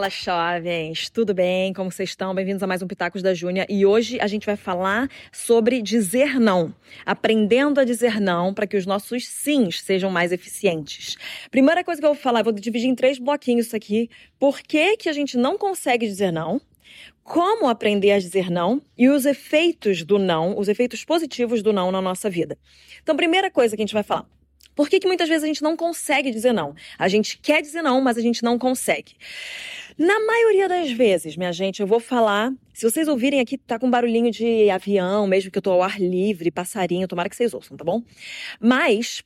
Fala, jovens! Tudo bem? Como vocês estão? Bem-vindos a mais um Pitacos da Júnia. E hoje a gente vai falar sobre dizer não. Aprendendo a dizer não para que os nossos sims sejam mais eficientes. Primeira coisa que eu vou falar, eu vou dividir em três bloquinhos isso aqui. Por que, que a gente não consegue dizer não? Como aprender a dizer não e os efeitos do não, os efeitos positivos do não na nossa vida. Então, primeira coisa que a gente vai falar por que, que muitas vezes a gente não consegue dizer não? A gente quer dizer não, mas a gente não consegue. Na maioria das vezes, minha gente, eu vou falar. Se vocês ouvirem aqui, tá com barulhinho de avião, mesmo que eu tô ao ar livre, passarinho, tomara que vocês ouçam, tá bom? Mas,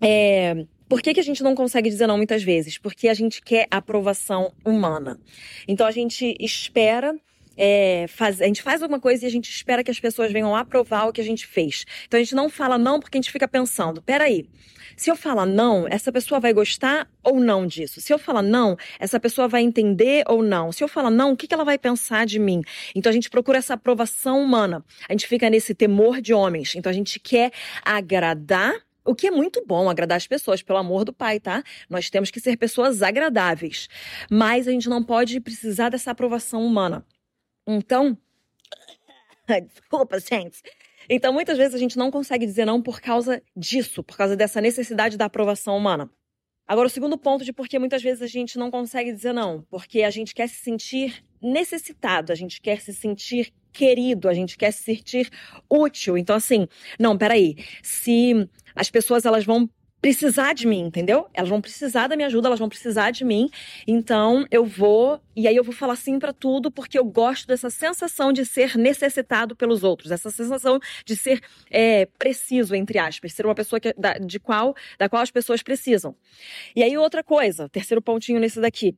é, por que, que a gente não consegue dizer não muitas vezes? Porque a gente quer aprovação humana. Então a gente espera é, faz, a gente faz alguma coisa e a gente espera que as pessoas venham aprovar o que a gente fez. Então a gente não fala não porque a gente fica pensando, peraí, se eu falar não, essa pessoa vai gostar ou não disso? Se eu falar não, essa pessoa vai entender ou não? Se eu falar não, o que ela vai pensar de mim? Então a gente procura essa aprovação humana. A gente fica nesse temor de homens. Então a gente quer agradar o que é muito bom, agradar as pessoas, pelo amor do pai, tá? Nós temos que ser pessoas agradáveis. Mas a gente não pode precisar dessa aprovação humana. Então, desculpa, gente. Então, muitas vezes a gente não consegue dizer não por causa disso, por causa dessa necessidade da aprovação humana. Agora, o segundo ponto de por que muitas vezes a gente não consegue dizer não, porque a gente quer se sentir necessitado, a gente quer se sentir querido, a gente quer se sentir útil. Então, assim, não, peraí, se as pessoas elas vão precisar de mim, entendeu? Elas vão precisar da minha ajuda, elas vão precisar de mim. Então eu vou e aí eu vou falar sim para tudo porque eu gosto dessa sensação de ser necessitado pelos outros, essa sensação de ser é, preciso entre aspas, ser uma pessoa que, da, de qual da qual as pessoas precisam. E aí outra coisa, terceiro pontinho nesse daqui.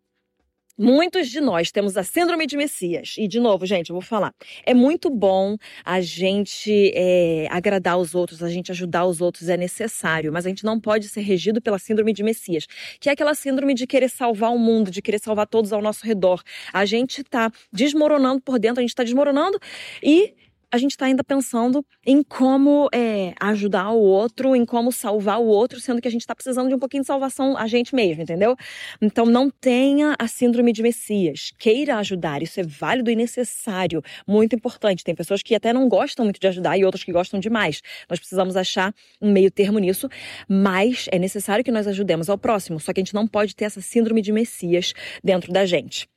Muitos de nós temos a síndrome de Messias. E, de novo, gente, eu vou falar. É muito bom a gente é, agradar os outros, a gente ajudar os outros, é necessário. Mas a gente não pode ser regido pela síndrome de Messias, que é aquela síndrome de querer salvar o mundo, de querer salvar todos ao nosso redor. A gente tá desmoronando por dentro, a gente tá desmoronando e a gente está ainda pensando em como é, ajudar o outro, em como salvar o outro, sendo que a gente está precisando de um pouquinho de salvação a gente mesmo, entendeu? Então não tenha a síndrome de Messias. Queira ajudar, isso é válido e necessário, muito importante. Tem pessoas que até não gostam muito de ajudar e outras que gostam demais. Nós precisamos achar um meio termo nisso, mas é necessário que nós ajudemos ao próximo. Só que a gente não pode ter essa síndrome de Messias dentro da gente.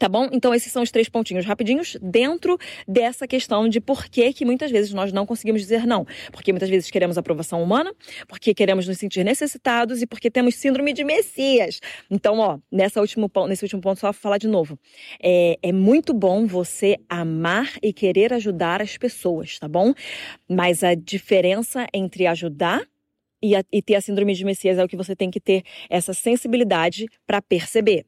Tá bom? Então esses são os três pontinhos rapidinhos dentro dessa questão de por que que muitas vezes nós não conseguimos dizer não. Porque muitas vezes queremos aprovação humana, porque queremos nos sentir necessitados e porque temos síndrome de Messias. Então, ó, nessa último, nesse último ponto, só falar de novo. É, é muito bom você amar e querer ajudar as pessoas, tá bom? Mas a diferença entre ajudar e, a, e ter a síndrome de Messias é o que você tem que ter essa sensibilidade para perceber.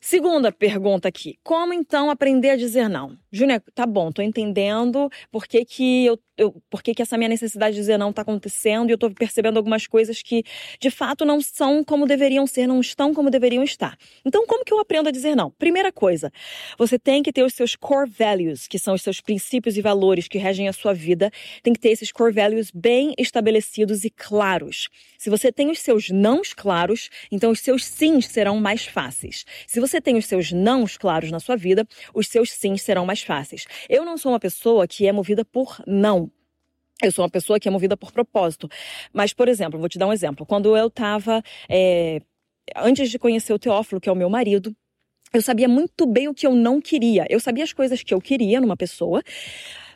Segunda pergunta aqui: como então aprender a dizer não? Júnior, tá bom, tô entendendo por que, que eu, eu por que, que essa minha necessidade de dizer não tá acontecendo e eu tô percebendo algumas coisas que de fato não são como deveriam ser, não estão como deveriam estar. Então, como que eu aprendo a dizer não? Primeira coisa, você tem que ter os seus core values, que são os seus princípios e valores que regem a sua vida, tem que ter esses core values bem estabelecidos e claros. Se você tem os seus nãos claros, então os seus sims serão mais fáceis. Se você tem os seus nãos claros na sua vida, os seus sims serão mais fáceis. Eu não sou uma pessoa que é movida por não. Eu sou uma pessoa que é movida por propósito. Mas, por exemplo, vou te dar um exemplo. Quando eu estava. É, antes de conhecer o Teófilo, que é o meu marido, eu sabia muito bem o que eu não queria. Eu sabia as coisas que eu queria numa pessoa,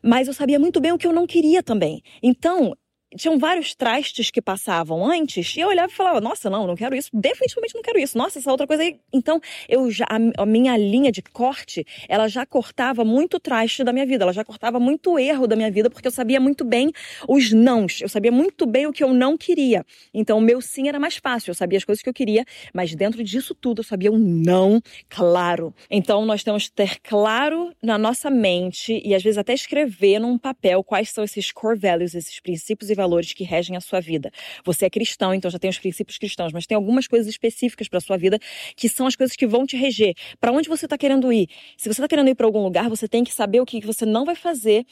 mas eu sabia muito bem o que eu não queria também. Então, tinham vários trastes que passavam antes, e eu olhava e falava, nossa, não, não quero isso, definitivamente não quero isso, nossa, essa outra coisa aí. Então, eu já, a, minha linha de corte, ela já cortava muito traste da minha vida, ela já cortava muito erro da minha vida, porque eu sabia muito bem os nãos, eu sabia muito bem o que eu não queria. Então, o meu sim era mais fácil, eu sabia as coisas que eu queria, mas dentro disso tudo eu sabia um não claro. Então, nós temos que ter claro na nossa mente, e às vezes até escrever num papel quais são esses core values, esses princípios e valores que regem a sua vida. Você é cristão, então já tem os princípios cristãos, mas tem algumas coisas específicas para sua vida que são as coisas que vão te reger. Para onde você está querendo ir? Se você está querendo ir para algum lugar, você tem que saber o que você não vai fazer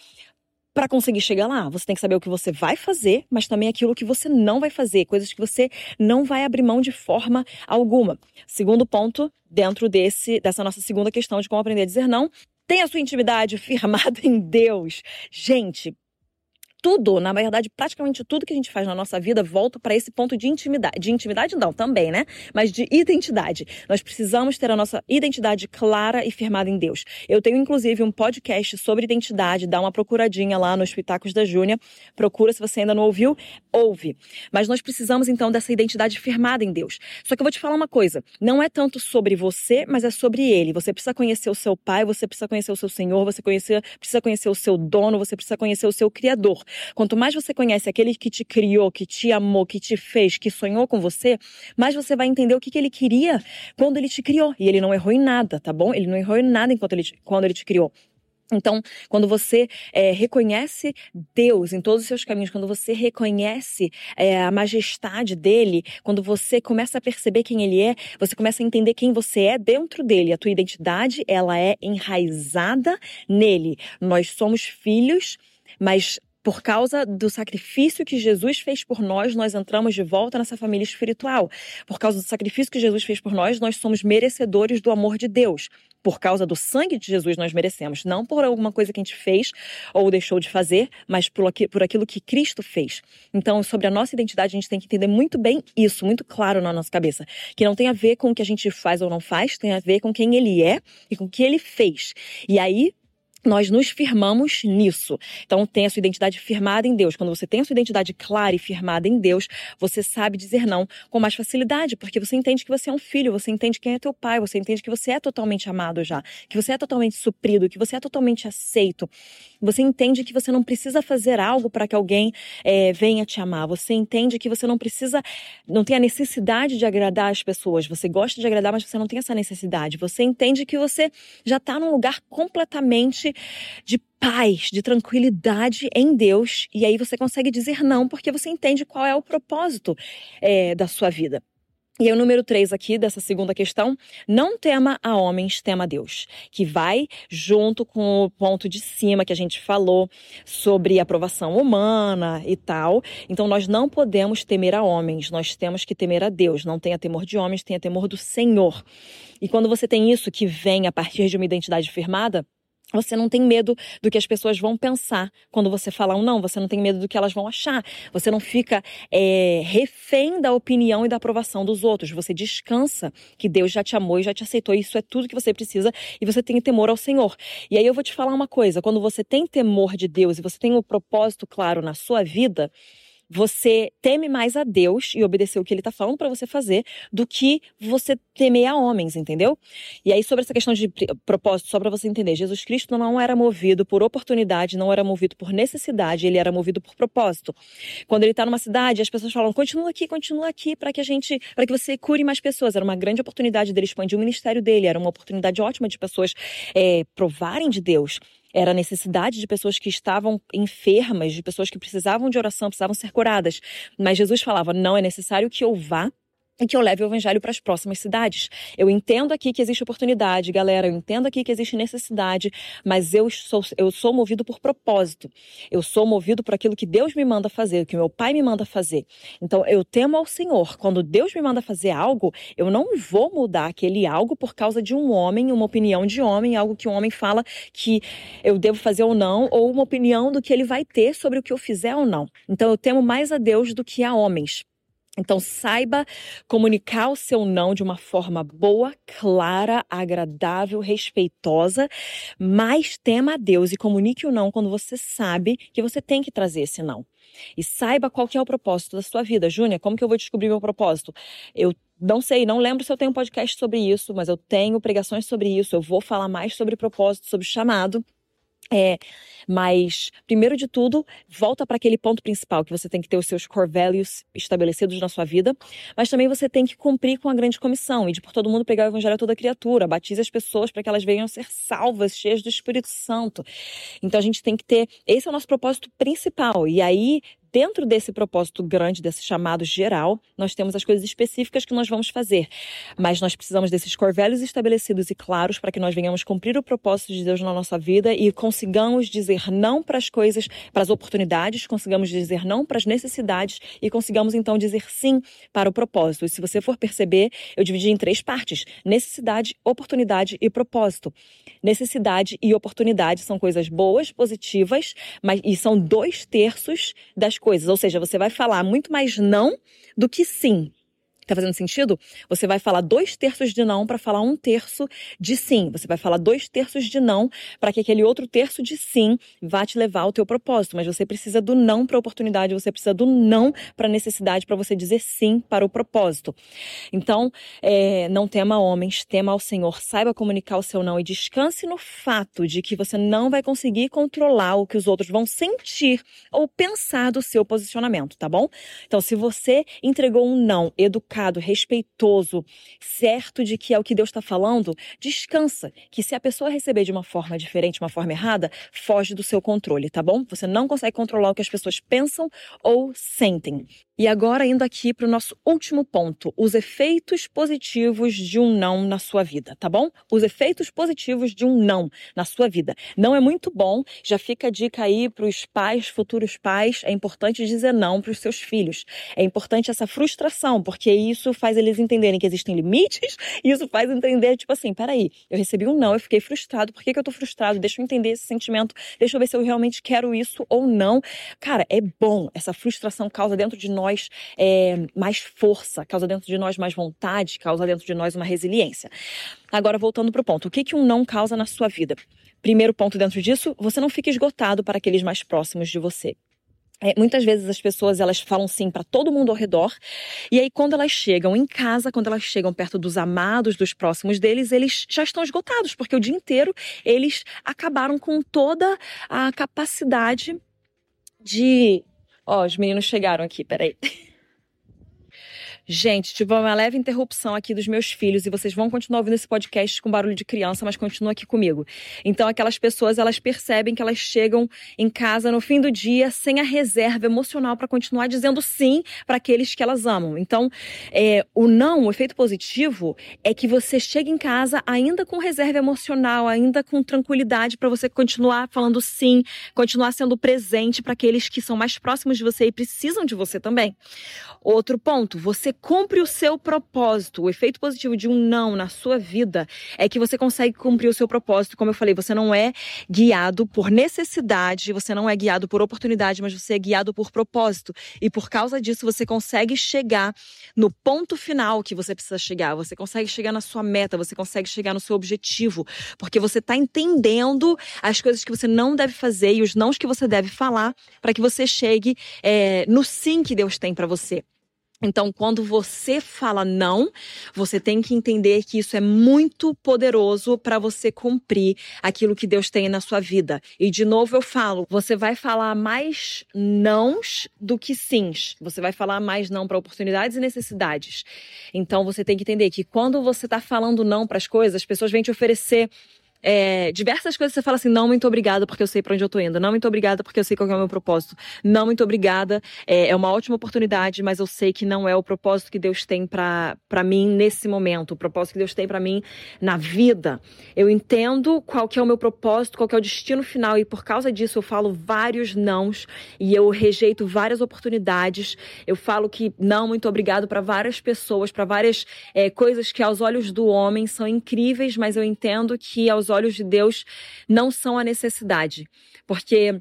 para conseguir chegar lá, você tem que saber o que você vai fazer, mas também aquilo que você não vai fazer, coisas que você não vai abrir mão de forma alguma. Segundo ponto, dentro desse dessa nossa segunda questão de como aprender a dizer não, tem a sua intimidade firmada em Deus. Gente, tudo, na verdade, praticamente tudo que a gente faz na nossa vida volta para esse ponto de intimidade. De intimidade não, também, né? Mas de identidade. Nós precisamos ter a nossa identidade clara e firmada em Deus. Eu tenho, inclusive, um podcast sobre identidade. Dá uma procuradinha lá nos Pitacos da Júnia. Procura se você ainda não ouviu, ouve. Mas nós precisamos, então, dessa identidade firmada em Deus. Só que eu vou te falar uma coisa. Não é tanto sobre você, mas é sobre Ele. Você precisa conhecer o seu Pai, você precisa conhecer o seu Senhor, você conhecer, precisa conhecer o seu dono, você precisa conhecer o seu Criador. Quanto mais você conhece aquele que te criou, que te amou, que te fez, que sonhou com você, mais você vai entender o que, que ele queria quando ele te criou. E ele não errou em nada, tá bom? Ele não errou em nada enquanto ele, quando ele te criou. Então, quando você é, reconhece Deus em todos os seus caminhos, quando você reconhece é, a majestade dele, quando você começa a perceber quem ele é, você começa a entender quem você é dentro dele. A tua identidade, ela é enraizada nele. Nós somos filhos, mas por causa do sacrifício que Jesus fez por nós, nós entramos de volta nessa família espiritual. Por causa do sacrifício que Jesus fez por nós, nós somos merecedores do amor de Deus. Por causa do sangue de Jesus, nós merecemos. Não por alguma coisa que a gente fez ou deixou de fazer, mas por, aquilo que Cristo fez. Então, sobre a nossa identidade, a gente tem que entender muito bem isso, muito claro na nossa cabeça. Que não tem a ver com o que a gente faz ou não faz, tem a ver com quem Ele é e com o que Ele fez. E aí, nós nos firmamos nisso. Então, tem a sua identidade firmada em Deus. Quando você tem a sua identidade clara e firmada em Deus, você sabe dizer não com mais facilidade, porque você entende que você é um filho, você entende quem é teu pai, você entende que você é totalmente amado já, que você é totalmente suprido, que você é totalmente aceito. Você entende que você não precisa fazer algo para que alguém é, venha te amar. Você entende que você não precisa, não tem a necessidade de agradar as pessoas. Você gosta de agradar, mas você não tem essa necessidade. Você entende que você já está num lugar completamente de paz, de tranquilidade em Deus. E aí você consegue dizer não, porque você entende qual é o propósito é, da sua vida. E o número 3 aqui dessa segunda questão, não tema a homens, tema a Deus, que vai junto com o ponto de cima que a gente falou sobre aprovação humana e tal. Então, nós não podemos temer a homens, nós temos que temer a Deus. Não tenha temor de homens, tenha temor do Senhor. E quando você tem isso que vem a partir de uma identidade firmada, você não tem medo do que as pessoas vão pensar quando você fala um não. Você não tem medo do que elas vão achar. Você não fica é, refém da opinião e da aprovação dos outros. Você descansa que Deus já te amou e já te aceitou. Isso é tudo que você precisa e você tem temor ao Senhor. E aí eu vou te falar uma coisa: quando você tem temor de Deus e você tem um propósito claro na sua vida, você teme mais a Deus e obedecer o que ele está falando para você fazer do que você temer a homens, entendeu? E aí, sobre essa questão de propósito, só para você entender, Jesus Cristo não era movido por oportunidade, não era movido por necessidade, ele era movido por propósito. Quando ele está numa cidade, as pessoas falam: continua aqui, continua aqui, para que a gente, para que você cure mais pessoas. Era uma grande oportunidade dele expandir o ministério dele, era uma oportunidade ótima de pessoas é, provarem de Deus era a necessidade de pessoas que estavam enfermas, de pessoas que precisavam de oração, precisavam ser curadas. Mas Jesus falava: não é necessário que eu vá e que eu leve o evangelho para as próximas cidades. Eu entendo aqui que existe oportunidade, galera, eu entendo aqui que existe necessidade, mas eu sou, eu sou movido por propósito. Eu sou movido por aquilo que Deus me manda fazer, que meu pai me manda fazer. Então, eu temo ao Senhor. Quando Deus me manda fazer algo, eu não vou mudar aquele algo por causa de um homem, uma opinião de homem, algo que um homem fala que eu devo fazer ou não, ou uma opinião do que ele vai ter sobre o que eu fizer ou não. Então, eu temo mais a Deus do que a homens. Então, saiba comunicar o seu não de uma forma boa, clara, agradável, respeitosa, mas tema a Deus e comunique o não quando você sabe que você tem que trazer esse não. E saiba qual que é o propósito da sua vida. Júnia, como que eu vou descobrir meu propósito? Eu não sei, não lembro se eu tenho um podcast sobre isso, mas eu tenho pregações sobre isso. Eu vou falar mais sobre propósito, sobre chamado. É, mas, primeiro de tudo, volta para aquele ponto principal, que você tem que ter os seus core values estabelecidos na sua vida, mas também você tem que cumprir com a grande comissão e de por todo mundo pegar o evangelho a toda criatura, batize as pessoas para que elas venham ser salvas, cheias do Espírito Santo. Então a gente tem que ter, esse é o nosso propósito principal. E aí, dentro desse propósito grande, desse chamado geral, nós temos as coisas específicas que nós vamos fazer. Mas nós precisamos desses corvelhos estabelecidos e claros para que nós venhamos cumprir o propósito de Deus na nossa vida e consigamos dizer não para as coisas, para as oportunidades, consigamos dizer não para as necessidades e consigamos então dizer sim para o propósito. E se você for perceber, eu dividi em três partes: necessidade, oportunidade e propósito. Necessidade e oportunidade são coisas boas, positivas, mas e são dois terços das coisas. Ou seja, você vai falar muito mais não do que sim. Tá fazendo sentido? Você vai falar dois terços de não para falar um terço de sim. Você vai falar dois terços de não para que aquele outro terço de sim vá te levar ao teu propósito. Mas você precisa do não para a oportunidade, você precisa do não para a necessidade para você dizer sim para o propósito. Então, é, não tema homens, tema ao Senhor, saiba comunicar o seu não e descanse no fato de que você não vai conseguir controlar o que os outros vão sentir ou pensar do seu posicionamento, tá bom? Então, se você entregou um não educado, educado, respeitoso, certo de que é o que Deus está falando, descansa. Que se a pessoa receber de uma forma diferente, uma forma errada, foge do seu controle, tá bom? Você não consegue controlar o que as pessoas pensam ou sentem. E agora, indo aqui para o nosso último ponto, os efeitos positivos de um não na sua vida, tá bom? Os efeitos positivos de um não na sua vida. Não é muito bom, já fica a dica aí para os pais, futuros pais, é importante dizer não para os seus filhos. É importante essa frustração, porque isso faz eles entenderem que existem limites, e isso faz entender, tipo assim, peraí, eu recebi um não, eu fiquei frustrado, por que, que eu tô frustrado? Deixa eu entender esse sentimento, deixa eu ver se eu realmente quero isso ou não. Cara, é bom, essa frustração causa dentro de nós nós é, mais força, causa dentro de nós mais vontade, causa dentro de nós uma resiliência. Agora, voltando para o ponto, o que, que um não causa na sua vida? Primeiro ponto dentro disso, você não fica esgotado para aqueles mais próximos de você. É, muitas vezes as pessoas elas falam sim para todo mundo ao redor e aí quando elas chegam em casa, quando elas chegam perto dos amados, dos próximos deles, eles já estão esgotados porque o dia inteiro eles acabaram com toda a capacidade de Ó, os meninos chegaram aqui, peraí. Gente, tive uma leve interrupção aqui dos meus filhos e vocês vão continuar ouvindo esse podcast com barulho de criança, mas continua aqui comigo. Então, aquelas pessoas, elas percebem que elas chegam em casa no fim do dia sem a reserva emocional para continuar dizendo sim para aqueles que elas amam. Então, é, o não, o efeito positivo, é que você chega em casa ainda com reserva emocional, ainda com tranquilidade para você continuar falando sim, continuar sendo presente para aqueles que são mais próximos de você e precisam de você também. Outro ponto, você cumpre o seu propósito. O efeito positivo de um não na sua vida é que você consegue cumprir o seu propósito. Como eu falei, você não é guiado por necessidade, você não é guiado por oportunidade, mas você é guiado por propósito. E por causa disso, você consegue chegar no ponto final que você precisa chegar. Você consegue chegar na sua meta, você consegue chegar no seu objetivo, porque você está entendendo as coisas que você não deve fazer e os nãos que você deve falar para que você chegue é, no sim que Deus tem para você. Então, quando você fala não, você tem que entender que isso é muito poderoso para você cumprir aquilo que Deus tem na sua vida. E de novo eu falo, você vai falar mais nãos do que sims. Você vai falar mais não para oportunidades e necessidades. Então, você tem que entender que quando você está falando não para as coisas, as pessoas vêm te oferecer é, diversas coisas você fala assim, não, muito obrigada porque eu sei para onde eu tô indo. Não, muito obrigada porque eu sei qual é o meu propósito. Não, muito obrigada. É, é uma ótima oportunidade, mas eu sei que não é o propósito que Deus tem para mim nesse momento. O propósito que Deus tem para mim na vida. Eu entendo qual que é o meu propósito, qual que é o destino final e por causa disso eu falo vários nãos e eu rejeito várias oportunidades. Eu falo que não, muito obrigado para várias pessoas, para várias é, coisas que aos olhos do homem são incríveis, mas eu entendo que aos olhos de Deus não são a necessidade. Porque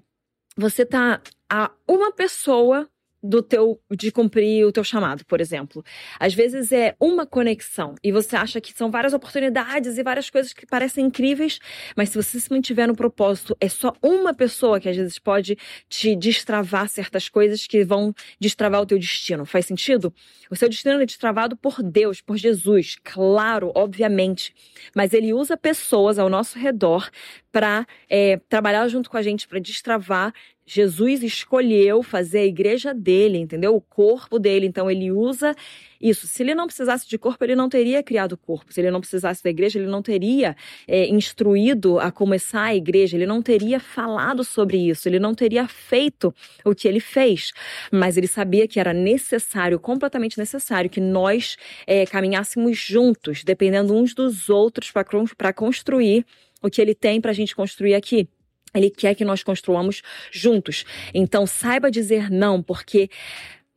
você está a uma pessoa do teu de cumprir o teu chamado, por exemplo. Às vezes é uma conexão e você acha que são várias oportunidades e várias coisas que parecem incríveis, mas se você se mantiver no propósito, é só uma pessoa que às vezes pode te destravar certas coisas que vão destravar o teu destino. Faz sentido? O seu destino é destravado por Deus, por Jesus, claro, obviamente, mas ele usa pessoas ao nosso redor para é, trabalhar junto com a gente para destravar Jesus escolheu fazer a igreja dele, entendeu? O corpo dele. Então ele usa isso. Se ele não precisasse de corpo, ele não teria criado o corpo. Se ele não precisasse da igreja, ele não teria é, instruído a começar a igreja. Ele não teria falado sobre isso. Ele não teria feito o que ele fez. Mas ele sabia que era necessário, completamente necessário, que nós é, caminhássemos juntos, dependendo uns dos outros para construir o que ele tem para a gente construir aqui. Ele quer que nós construamos juntos. Então, saiba dizer não, porque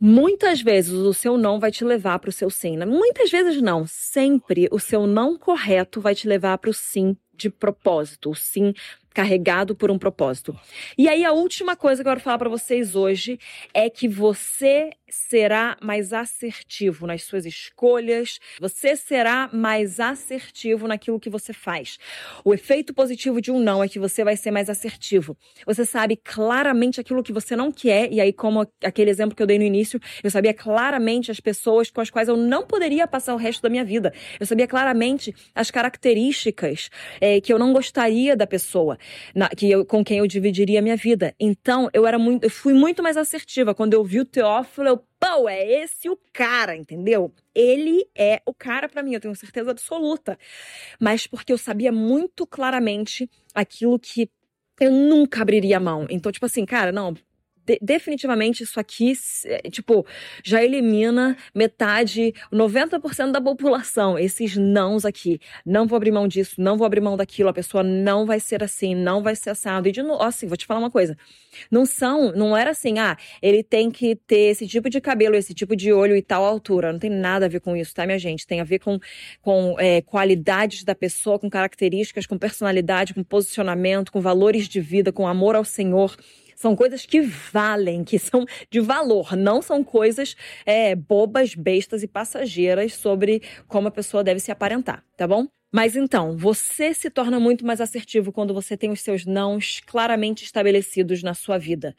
muitas vezes o seu não vai te levar para o seu sim. Muitas vezes não, sempre o seu não correto vai te levar para o sim de propósito, sim carregado por um propósito. E aí a última coisa que eu quero falar para vocês hoje é que você será mais assertivo nas suas escolhas, você será mais assertivo naquilo que você faz. O efeito positivo de um não é que você vai ser mais assertivo. Você sabe claramente aquilo que você não quer, e aí, como aquele exemplo que eu dei no início, eu sabia claramente as pessoas com as quais eu não poderia passar o resto da minha vida. Eu sabia claramente as características é, que eu não gostaria da pessoa, na, que eu, com quem eu dividiria a minha vida. Então, eu era muito, eu fui muito mais assertiva. Quando eu vi o Teófilo, eu pô, é esse o cara, entendeu? Ele é o cara para mim, eu tenho certeza absoluta. Mas porque eu sabia muito claramente aquilo que eu nunca abriria a mão. Então, tipo assim, cara, não, de, definitivamente isso aqui, é, tipo, já elimina metade, 90% da população. Esses nãos aqui. Não vou abrir mão disso, não vou abrir mão daquilo. A pessoa não vai ser assim, não vai ser assado. E de novo, assim, vou te falar uma coisa. Não são, não era assim, ah, ele tem que ter esse tipo de cabelo, esse tipo de olho e tal altura. Não tem nada a ver com isso, tá, minha gente? Tem a ver com, com é, qualidades da pessoa, com características, com personalidade, com posicionamento, com valores de vida, com amor ao Senhor. São coisas que valem, que são de valor, não são coisas é, bobas, bestas e passageiras sobre como a pessoa deve se aparentar, tá bom? Mas então, você se torna muito mais assertivo quando você tem os seus nãos claramente estabelecidos na sua vida.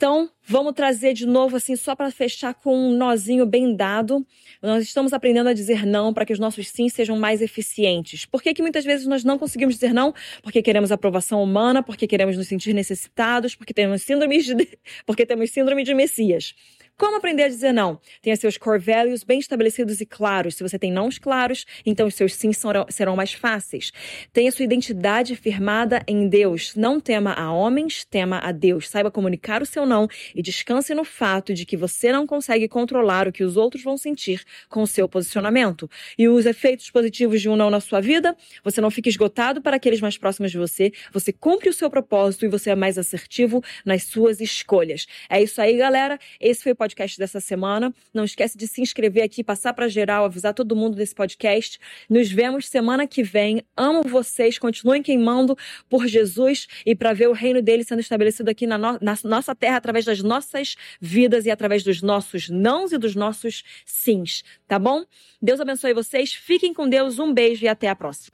Então, vamos trazer de novo, assim, só para fechar com um nozinho bem dado. Nós estamos aprendendo a dizer não para que os nossos sim sejam mais eficientes. Por que, que muitas vezes nós não conseguimos dizer não? Porque queremos aprovação humana, porque queremos nos sentir necessitados, porque temos síndrome de, porque temos síndrome de Messias. Como aprender a dizer não? Tenha seus core values bem estabelecidos e claros. Se você tem nãos claros, então os seus sims serão mais fáceis. Tenha sua identidade firmada em Deus. Não tema a homens, tema a Deus. Saiba comunicar o seu não e descanse no fato de que você não consegue controlar o que os outros vão sentir com o seu posicionamento. E os efeitos positivos de um não na sua vida, você não fica esgotado para aqueles mais próximos de você, você cumpre o seu propósito e você é mais assertivo nas suas escolhas. É isso aí, galera. Esse foi o podcast podcast dessa semana. Não esquece de se inscrever aqui, passar para geral, avisar todo mundo desse podcast. Nos vemos semana que vem. Amo vocês, continuem queimando por Jesus e para ver o reino dele sendo estabelecido aqui na, no na nossa terra através das nossas vidas e através dos nossos nãos e dos nossos sims, tá bom? Deus abençoe vocês, fiquem com Deus, um beijo e até a próxima.